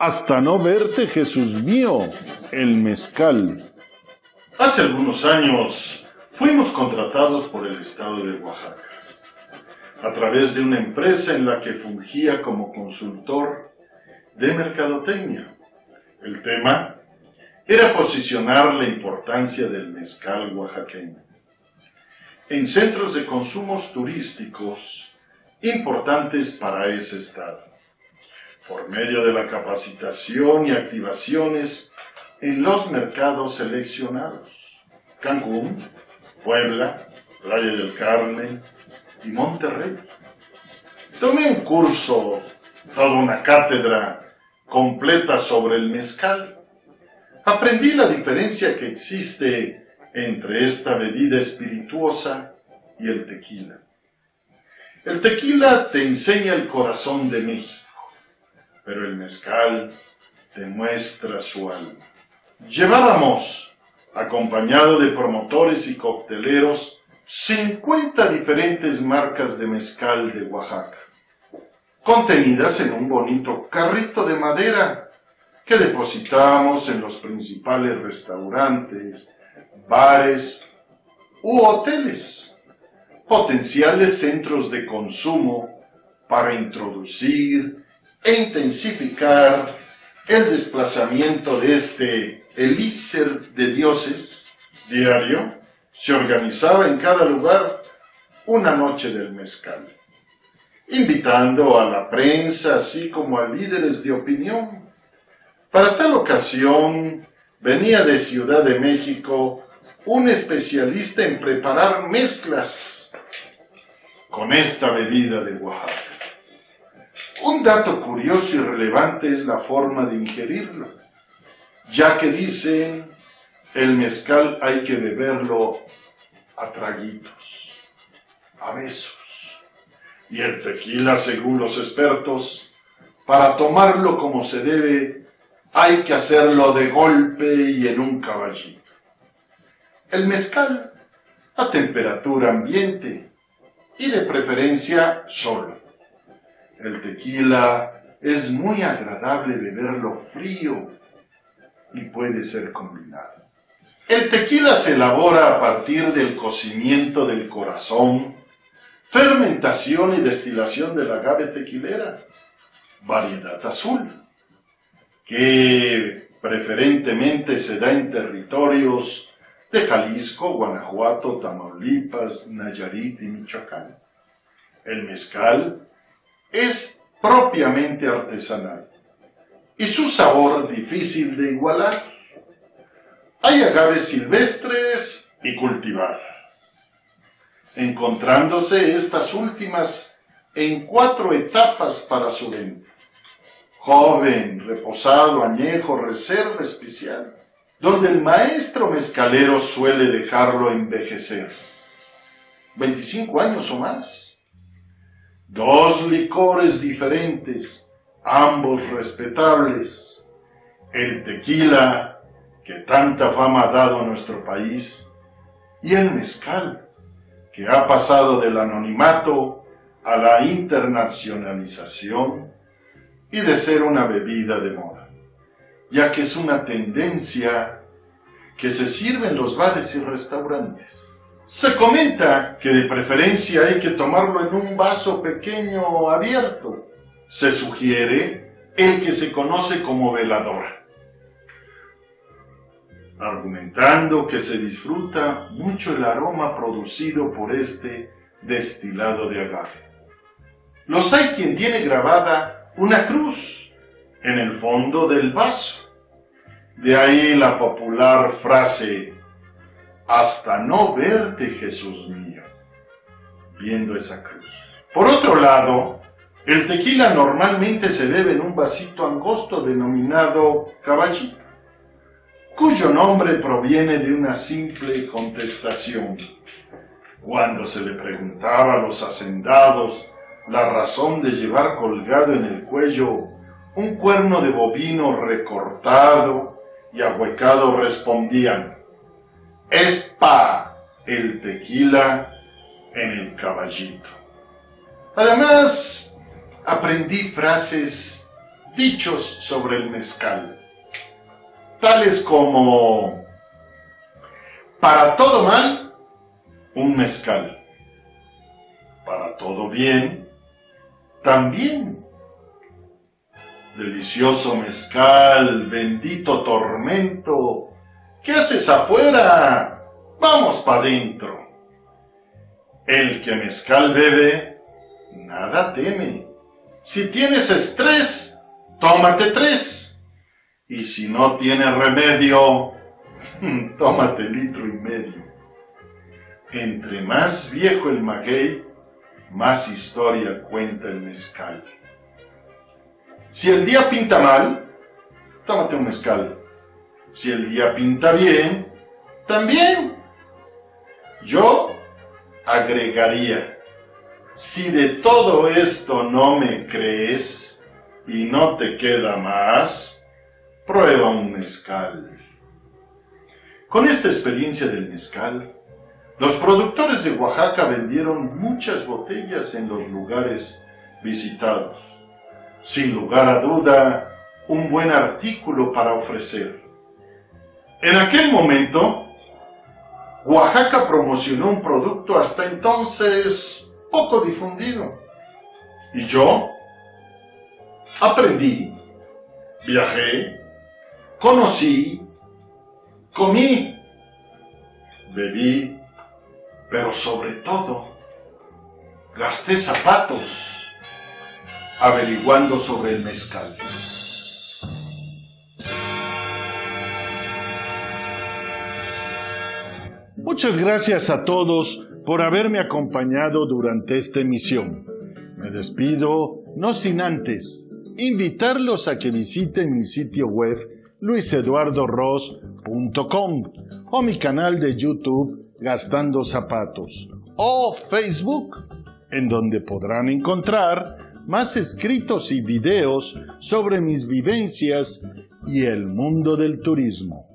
Hasta no verte, Jesús mío, el mezcal. Hace algunos años fuimos contratados por el estado de Oaxaca, a través de una empresa en la que fungía como consultor de mercadotecnia. El tema era posicionar la importancia del mezcal oaxaqueño en centros de consumos turísticos importantes para ese estado, por medio de la capacitación y activaciones en los mercados seleccionados, Cancún, Puebla, Playa del Carmen y Monterrey. Tomé un curso, toda una cátedra completa sobre el mezcal. Aprendí la diferencia que existe entre esta bebida espirituosa y el tequila. El tequila te enseña el corazón de México, pero el mezcal te muestra su alma. Llevábamos, acompañado de promotores y cocteleros, 50 diferentes marcas de mezcal de Oaxaca, contenidas en un bonito carrito de madera que depositamos en los principales restaurantes, bares u hoteles, potenciales centros de consumo para introducir e intensificar el desplazamiento de este elixir de dioses diario, se organizaba en cada lugar una noche del mezcal, invitando a la prensa así como a líderes de opinión. Para tal ocasión venía de Ciudad de México un especialista en preparar mezclas con esta bebida de Oaxaca. Un dato curioso y relevante es la forma de ingerirlo, ya que dicen el mezcal hay que beberlo a traguitos, a besos, y el tequila, según los expertos, para tomarlo como se debe, hay que hacerlo de golpe y en un caballito. El mezcal a temperatura ambiente y de preferencia solo. El tequila es muy agradable beberlo frío y puede ser combinado. El tequila se elabora a partir del cocimiento del corazón, fermentación y destilación del agave tequilera, variedad azul, que preferentemente se da en territorios de Jalisco, Guanajuato, Tamaulipas, Nayarit y Michoacán. El mezcal es propiamente artesanal y su sabor difícil de igualar. Hay agaves silvestres y cultivadas, encontrándose estas últimas en cuatro etapas para su venta. Joven, reposado, añejo, reserva especial donde el maestro mezcalero suele dejarlo envejecer. 25 años o más. Dos licores diferentes, ambos respetables. El tequila, que tanta fama ha dado a nuestro país, y el mezcal, que ha pasado del anonimato a la internacionalización y de ser una bebida de moda ya que es una tendencia que se sirve en los bares y restaurantes. Se comenta que de preferencia hay que tomarlo en un vaso pequeño abierto. Se sugiere el que se conoce como veladora, argumentando que se disfruta mucho el aroma producido por este destilado de agave. Los hay quien tiene grabada una cruz en el fondo del vaso. De ahí la popular frase, hasta no verte Jesús mío, viendo esa cruz. Por otro lado, El tequila normalmente se bebe en un vasito angosto denominado caballito, cuyo nombre proviene de una simple contestación. Cuando se le preguntaba a los hacendados la razón de llevar colgado en el cuello un cuerno de bovino recortado y ahuecado, respondían, es pa el tequila en el caballito. Además, aprendí frases, dichos sobre el mezcal, tales como, para todo mal, un mezcal, para todo bien, también. Delicioso mezcal, bendito tormento, ¿qué haces afuera? Vamos pa' dentro. El que mezcal bebe, nada teme. Si tienes estrés, tómate tres. Y si no tienes remedio, tómate litro y medio. Entre más viejo el maguey, más historia cuenta el mezcal. Si el día pinta mal, tómate un mezcal. Si el día pinta bien, también. Yo agregaría, si de todo esto no me crees y no te queda más, prueba un mezcal. Con esta experiencia del mezcal, los productores de Oaxaca vendieron muchas botellas en los lugares visitados. Sin lugar a duda, un buen artículo para ofrecer. En aquel momento, Oaxaca promocionó un producto hasta entonces poco difundido. Y yo aprendí, viajé, conocí, comí, bebí, pero sobre todo gasté zapatos averiguando sobre el mezcal. Muchas gracias a todos por haberme acompañado durante esta emisión. Me despido, no sin antes, invitarlos a que visiten mi sitio web luiseduardoros.com o mi canal de YouTube Gastando Zapatos o Facebook, en donde podrán encontrar más escritos y videos sobre mis vivencias y el mundo del turismo.